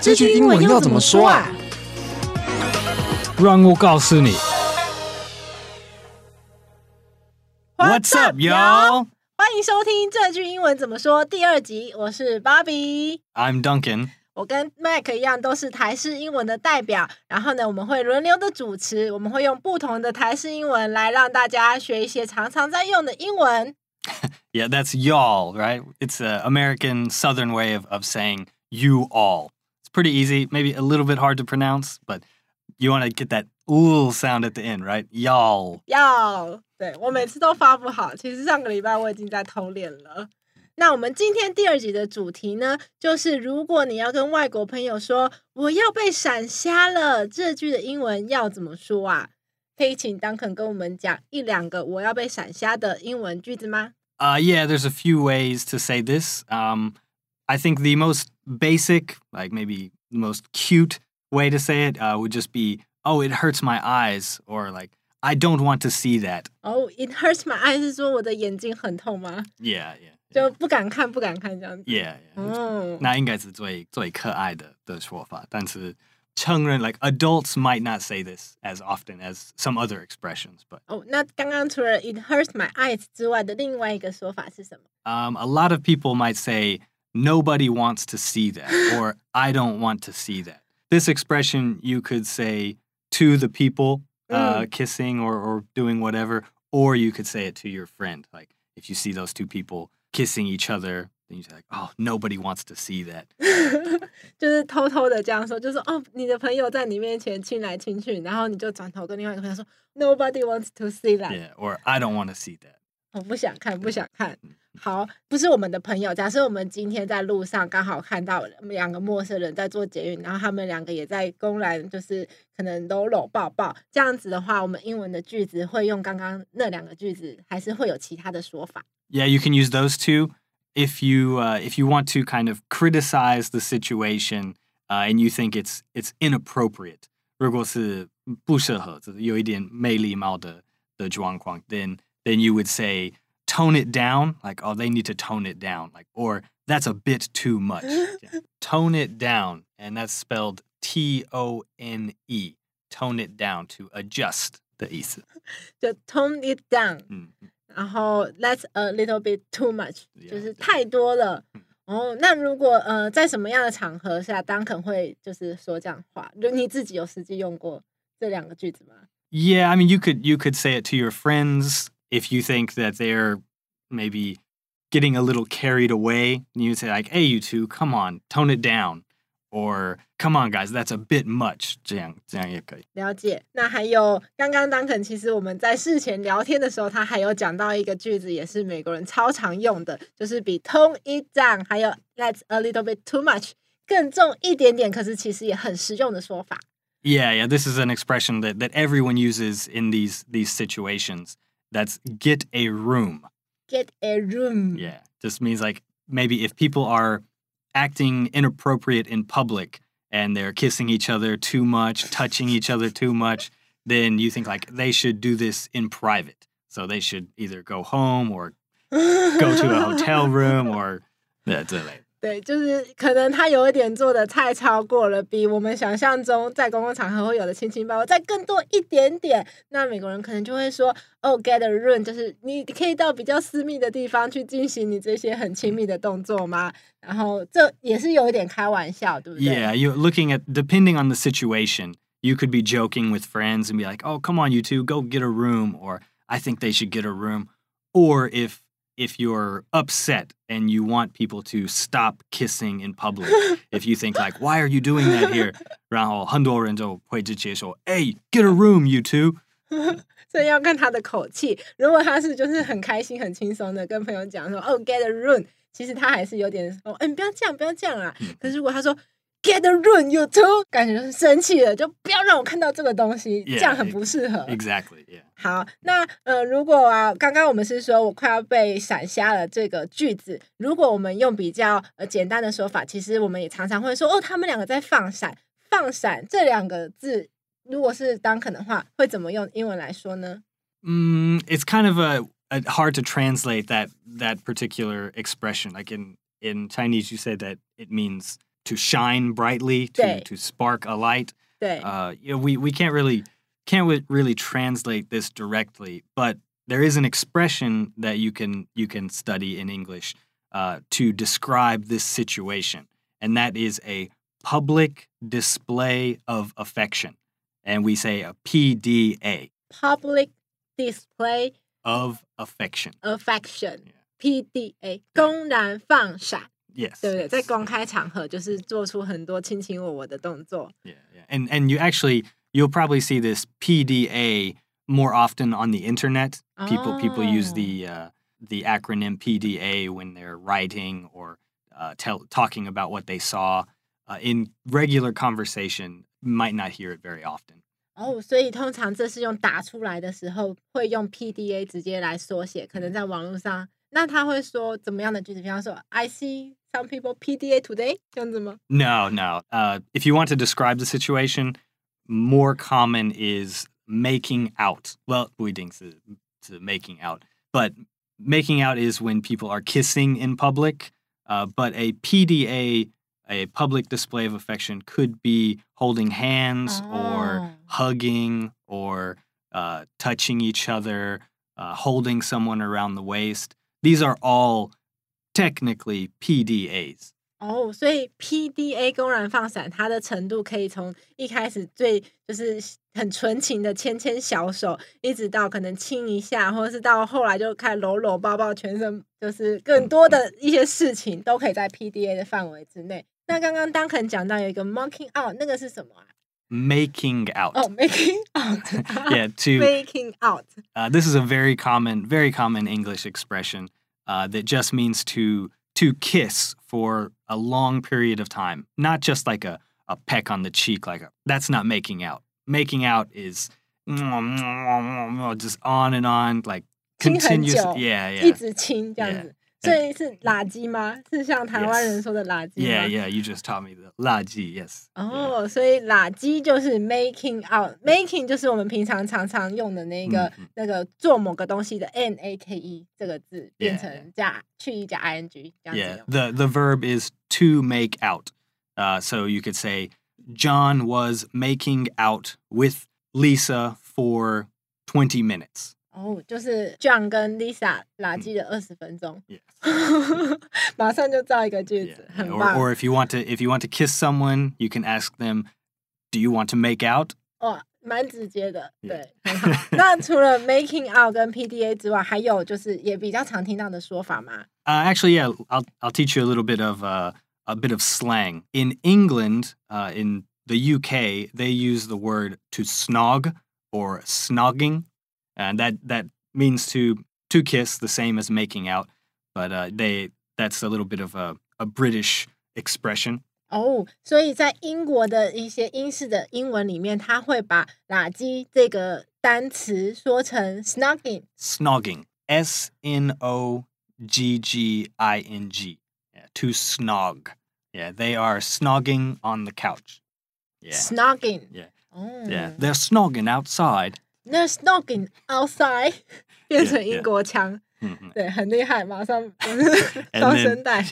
这句英文要怎么说啊？让我告诉你。 What's up, y'all? 欢迎收听这句英文怎么说第二集，我是芭比。 I'm Duncan. 我跟 Mac 一样，都是台式英文的代表。然后呢，我们会轮流的主持，我们会用不同的台式英文来让大家学一些常常在用的英文。 Yeah, that's y'all, right? It's an American Southern way of, of saying you all. It's pretty easy, maybe a little bit hard to pronounce, but you want to get that ooh sound at the end, right? Y'all. 要对我每次都发不好，其实上个礼拜我已经在偷练了。那我们今天第二集的主题呢，就是如果你要跟外国朋友说我要被闪瞎了，这句的英文要怎么说啊？可以请 Duncan 跟我们讲一两个我要被闪瞎的英文句子吗？ Uh, yeah, there's a few ways to say this. Um, I think the most basic, like maybe the most cute way to say it uh, would just be, oh, it hurts my eyes, or like, I don't want to see that. 哦、i t hurts my eyes 是说我的眼睛很痛吗？ Yeah, yeah. 就不敢看，不敢看这样子。 Yeah, yeah. 嗯，那应该是最最可爱的的说法，但是成人 like adults might not say this as often as some other expressions, but 哦，那刚刚除了 it hurts my eyes 之外的另外一个说法是什么？ um, a lot of people might say nobody wants to see that or I don't want to see that. This expression you could say to the people uh, kissing or, or doing whatever, or you could say it to your friend. Like if you see those two people kissing each other, then you say like, oh, nobody wants to see that. 就是偷偷的这样说，就是哦，你的朋友在你面前亲来亲去，然后你就转头跟另外一个朋友说，Nobody wants to see that，、 Yeah, or I don't want to see that. 我不想看，不想看。 好，不是我们的朋友。假设我们今天在路上刚好看到两个陌生人在做捷运，然后他们两个也在公然就是可能搂搂抱抱，这样子的话，我们英文的句子会用刚刚那两个句子，还是会有其他的说法？Yeah, you can use those two if you uh, if you want to kind of criticize the situation uh, and you think it's it's inappropriate. 如果是不适合，就是有一点没礼貌的的状况, then then you would say tone it down, like oh they need to tone it down, like or that's a bit too much. Yeah. Tone it down, and that's spelled T O N E. Tone it down to adjust 的意思。就 tone it down，嗯，然后 that's a little bit too much， Yeah, 就是 yeah. 太多了嗯。哦，那如果呃在什么样的场合下，当肯会就是说这样话？就你自己有实际用过这两个句子吗？ Yeah, I mean, you could you could say it to your friends if you think that they're maybe getting a little carried away. You say like, "Hey, you two, come on, tone it down," or "Come on, guys, that's a bit much." 这样这样也可以。了解。那还有刚刚当肯，其实我们在事前聊天的时候，他还有讲到一个句子，也是美国人超常用的，就是比 tone it down 还有 that's a little bit too much 更重一点点，可是其实也很实用的说法。 Yeah, yeah, this is an expression that that everyone uses in these these situations. That's get a room. get a room. Yeah. Just means like maybe if people are acting inappropriate in public and they're kissing each other too much, touching each other too much, then you think like they should do this in private. So they should either go home or go to a hotel room or that's it. 对，就是可能他有一点做的太超过了，比我们想象中在公共场合会有的亲亲抱抱再更多一点点。那美国人可能就会说，哦，get a room，就是你可以到比较私密的地方去进行你这些很亲密的动作吗？然后这也是有一点开玩笑，对不对 Yeah, you're looking at depending on the situation, you could be joking with friends and be like, "Oh, come on, you two, go get a room," or "I think they should get a room," or if if you're upset and you want people to stop kissing in public, if you think like, "Why are you doing that here?" 然后很多人就会直接说, "Hey, get a room, you two." 所以要看他的口气。如果他是就是很开心、很轻松的跟朋友讲说，哦，get a room，其实他还是有点哦，哎，你不要这样，不要这样啊。可是如果他说 get a room you too，感觉就是生气了，就不要让我看到这个东西 Yeah, 这样很不适合。 Exactly. Yeah. 好，那呃，如果啊，刚刚我们是说我快要被闪瞎了这个句子，如果我们用比较呃简单的说法，其实我们也常常会说哦，他们两个在放闪。放闪这两个字，如果是当肯的话，会怎么用英文来说呢？ Mm, it's kind of a, a hard to translate that that particular expression. Like in in Chinese, you say that it means to shine brightly, Right. to to spark a light. 对， Uh, you know, we we can't really can't wi- really translate this directly, but there is an expression that you can you can study in English uh, to describe this situation, and that is a public display of affection, and we say a PDA public display of affection. affection Yeah. PDA 公然放闪， Yes. 对不对？在 yes. 公开场合就是做出很多卿卿我我的动作。 Yeah, yeah. And and you actually you'll probably see this PDA more often on the internet. People people use Oh. the uh, the acronym PDA when they're writing or uh, tell talking about what they saw. Uh, in regular conversation, might not hear it very often. 哦，所以通常这是用打出来的时候会用 PDA 直接来缩写，可能在网络上， 那他会说怎么样的句子？比方说，I see some people PDA today，这样子吗？ No, no. Uh, if you want to describe the situation, more common is making out. Well, 不一定是是 making out, but making out is when people are kissing in public. Uh, but a PDA, a public display of affection, could be holding hands or Oh. hugging or uh, touching each other, uh, holding someone around the waist. These are all technically PDAs. 哦，所以 PDA 公然放闪，它的程度可以从一开始最就是很纯情的牵牵小手，一直到可能亲一下，或者是到后来就开始搂搂抱抱，全身就是更多的一些事情都可以在 PDA 的范围之内。那刚刚 Duncan 讲到有一个 monking out，那个是什么啊？Making out. 哦，making out， yeah, to making out， uh, this is a very common, very common English expression uh, that just means to to kiss for a long period of time, not just like a, a peck on the cheek, like a, that's not making out. Making out is just on and on, like 亲很 continuous. 久 Yeah, 一 yeah, 直亲这样 Yeah. 子。 所以是垃圾吗？是像台湾人说的垃圾吗 yeah, yeah. You just taught me the laji. Yes. Yeah. 哦，所以垃圾就是 making out，making 就是我们平常常常用的那个、嗯嗯那个做某个东西的 n a k e 这个字变 Yeah, 成加去意加 i n g 这样子 Yeah, 用。 the the verb is to make out. Uh, so you could say John was making out with Lisa for 20 minutes. 哦，就是 John 跟 Lisa 垃圾的二十分钟， Yes. 马上就造一个句 Yeah, 子， yeah. 很 Or, 棒 or if you want to if you want to kiss someone, you can ask them, "Do you want to make out?" 哇，蛮直接的， Yeah. 对，很好。那除了 making out 跟 PDA 之外，还有就是也比较常听到的说法吗？ Uh, actually, yeah, I'll I'll teach you a little bit of uh, a bit of slang. In England, uh, in the UK, they use the word to snog or snogging, and that that means to to kiss, the same as making out, but uh, they that's a little bit of a, a British expression. 哦，所以在英国的一些英式的英文里面，他会把垃圾这个单词说成 snogging。 Snogging, S N O G G I N G, yeah, to snog. Yeah, they are snogging on the couch. Yeah, snogging。 Yeah. 哦 yeah, they're snogging outside. 那 snogging outside 变成 Yeah, 英 yeah. 国腔， Mhm. 对，很厉害，马上就是高 And 声 then, 带。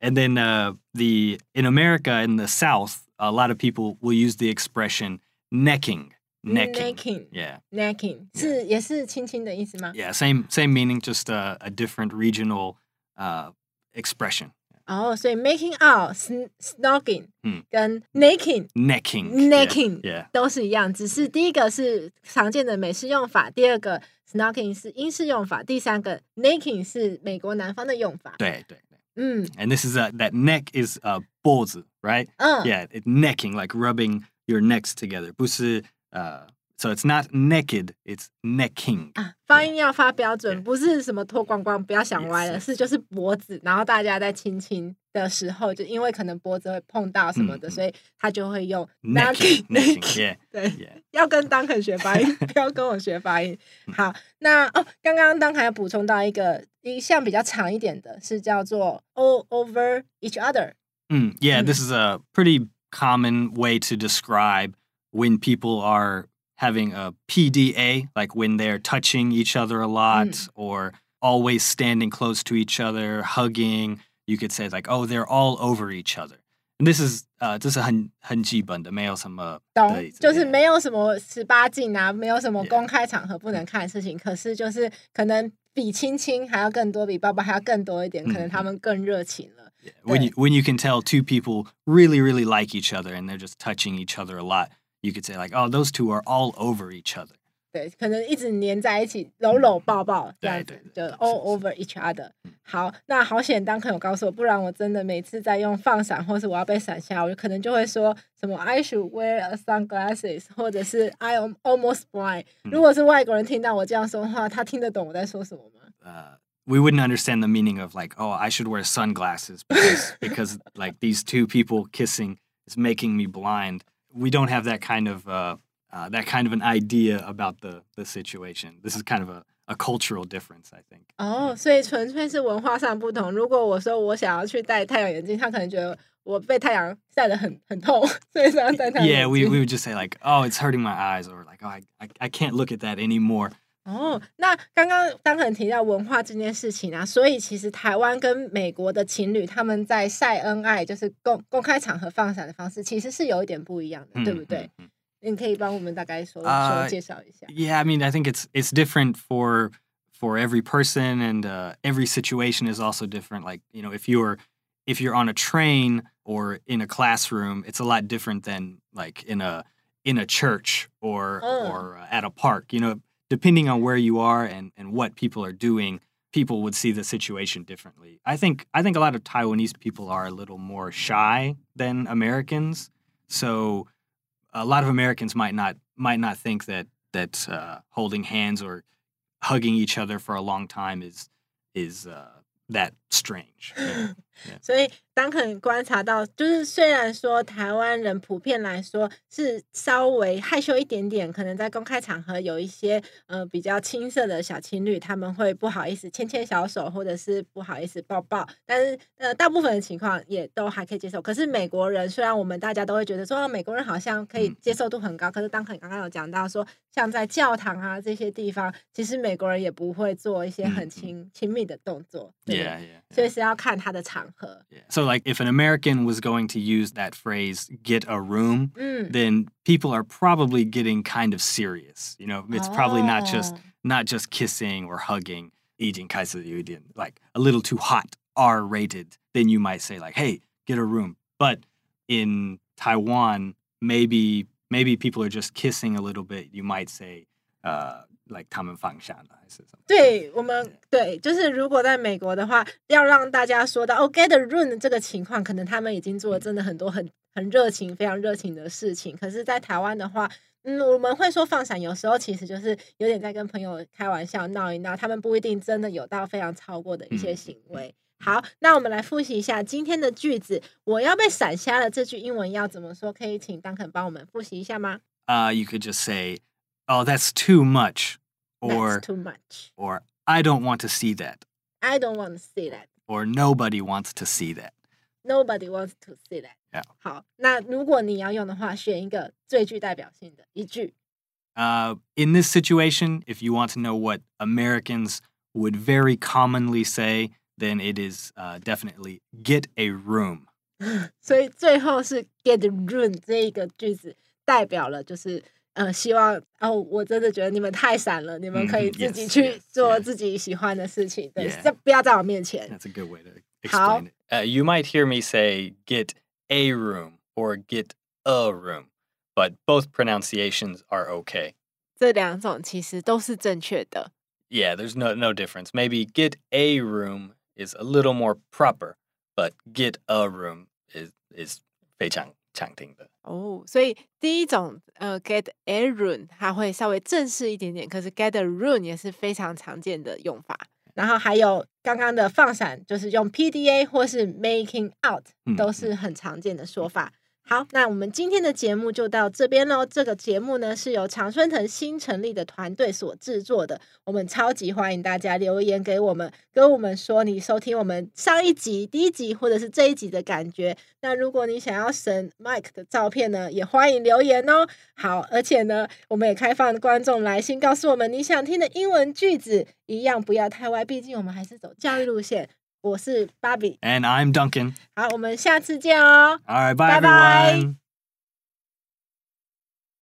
and then uh, the in America in the South, a lot of people will use the expression necking. Necking. necking Yeah, necking 是也是亲亲的意思吗？ yeah, same same meaning, just a, a different regional uh, expression. 哦，所以 making out、sn- snogging 嗯跟 necking Necking. yeah, necking Yeah. 都是一样，只是第一个是常见的美式用法，第二个 snogging 是英式用法，第三个 necking 是美国南方的用法。对对对。嗯 And this is a, that neck is uh, 脖子, right? 嗯 Yeah, it, necking, like rubbing your necks together. 不是, uh, so it's not naked, it's necking. 啊，发音要发标准， Yeah. 不是什么脱光光，不要想歪了 Yes, yes. 是就是脖子，然后大家在亲亲的时候，就因为可能脖子会碰到什么的，嗯嗯所以他就会用 Necking, necking, necking yeah, 对， yeah. 要跟 Duncan 学发音，不要跟我学发音。好，那哦，刚刚 Duncan 有补充到一个一项比较长一点的，是叫做 all over each other。 Mm, yeah, Mm. this is a pretty common way to describe when people are having a PDA, like when they're touching each other a lot Mm. or always standing close to each other, hugging. You could say, like, oh, they're all over each other. This is 呃，这是很很基本的，没有什么懂的意，思就是 yeah. 没有什么十八禁啊，没有什么 Yeah. 公开场合不能看的事情。可是就是可能比亲亲还要更多，比抱抱还要更多一点，可能他嗯们更热情了。 Yeah. When you when you can tell two people really really like each other and they're just touching each other a lot, you could say like, oh, those two are all over each other. 对，可能一直黏在一起，搂搂抱抱这样子对，对就对 all 是 over each other 嗯。好，那好险，当朋友告诉我，不然我真的每次在用放闪，或是我要被闪瞎，我可能就会说什么 I should wear a sunglasses，或者是 I am almost blind。如嗯果是外国人听到我这样说的话，他听得懂我在说什么吗？ Uh, we wouldn't understand the meaning of like, oh, I should wear sunglasses because because like these two people kissing is making me blind. We don't have that kind of uh, uh, that kind of an idea about the the situation. This is kind of a, a cultural difference, I think. 哦，所以纯粹是文化上不同。如果我说我想要去戴太阳眼镜，他可能觉得我被太阳晒得很很痛，所以想要戴太阳 Yeah, 眼 we, 镜。 we would just say like, oh, it's hurting my eyes, or like, oh, I, I, I can't look at that anymore. 哦，那刚刚当然提到文化这件事情啊，所以其实台湾跟美国的情侣他们在晒恩爱，就是公公开场合放闪的方式，其实是有一点不一样的，对不对？Mhm, mhm. 你可以帮我们大概说啊说介绍一下。Yeah, I mean, I think it's it's different for for every person, and uh, every situation is also different. Like you know, if you're if you're on a train or in a classroom, it's a lot different than like in a in a church or Oh. or uh, at a park. You know, depending on where you are and and what people are doing, people would see the situation differently. I think I think a lot of Taiwanese people are a little more shy than Americans, so a lot of Americans might not might not think that that uh, holding hands or hugging each other for a long time is is uh, that strange. 所以当肯观察到，就是虽然说台湾人普遍来说是稍微害羞一点点，可能在公开场合有一些呃比较青涩的小情侣，他们会不好意思牵牵小手，或者是不好意思抱抱，但是呃大部分的情况也都还可以接受。可是美国人虽然我们大家都会觉得说、啊美国人好像可以嗯接受度很高，可是当肯刚刚有讲到说，像在教堂啊这些地方，其实美国人也不会做一些很亲亲密的动作，对不对 Yeah, yeah. So, like, if an American was going to use that phrase, get a room, mm. then people are probably getting kind of serious. You know, it's oh. probably not just oh. not just kissing or hugging, eating like a little too hot, R rated. Then you might say, like, hey, get a room. But in Taiwan, maybe maybe people are just kissing a little bit. You might say, uh, like 他们放下了还是什么。对我们对，就是如果在美国的话，要让大家说到哦，get a room 这个情况，可能他们已经做了真的很多很很热情、非常热情的事情。可是，在台湾的话，嗯，我们会说放闪，有时候其实就是有点在跟朋友开玩笑、闹一闹，他们不一定真的有到非常超过的一些嗯行为。好，那我们来复习一下今天的句子。我要被闪瞎了，这句英文要怎么说？可以请 Duncan 帮我们复习一下吗 Uh, you could just say, "Oh, that's too much," or That's too much. or "I don't want to see that," I don't want to see that. or "Nobody wants to see that." Nobody wants to see that. Yeah. 好，那如果你要用的话，选一个最具代表性的一句。 Uh, in this situation, if you want to know what Americans would very commonly say, then it is uh, definitely "get a room." 所以最后是 get room 这一个句子，代表了就是 呃，希望哦，我真的觉得你们太闪了，你们可以嗯自己 yes, 去 yes, 做 yes. 自己喜欢的事情，对， Yeah. 这不要在我面前。 That's a good way to How? explain it. Uh, you might hear me say "get a room" or "get a room," but both pronunciations are okay. 这两种其实都是正确的。 Yeah, there's no no difference. Maybe "get a room" is a little more proper, but "get a room" is is 非常 常听的。哦，所以第一种呃 get a room 它会稍微正式一点点，可是 get a run 也是非常常见的用法。然后还有刚刚的放闪，就是用 PDA 或是 making out，嗯都是很常见的说法。好，那我们今天的节目就到这边喽。这个节目呢是由常春藤新成立的团队所制作的，我们超级欢迎大家留言给我们，跟我们说你收听我们上一集、第一集或者是这一集的感觉。那如果你想要神 Mike 的照片呢，也欢迎留言哦。好，而且呢，我们也开放观众来信告诉我们你想听的英文句子，一样不要太歪，毕竟我们还是走教育路线。我是芭比。And I'm Duncan. 好，我们下次见哦。All right, bye, everyone.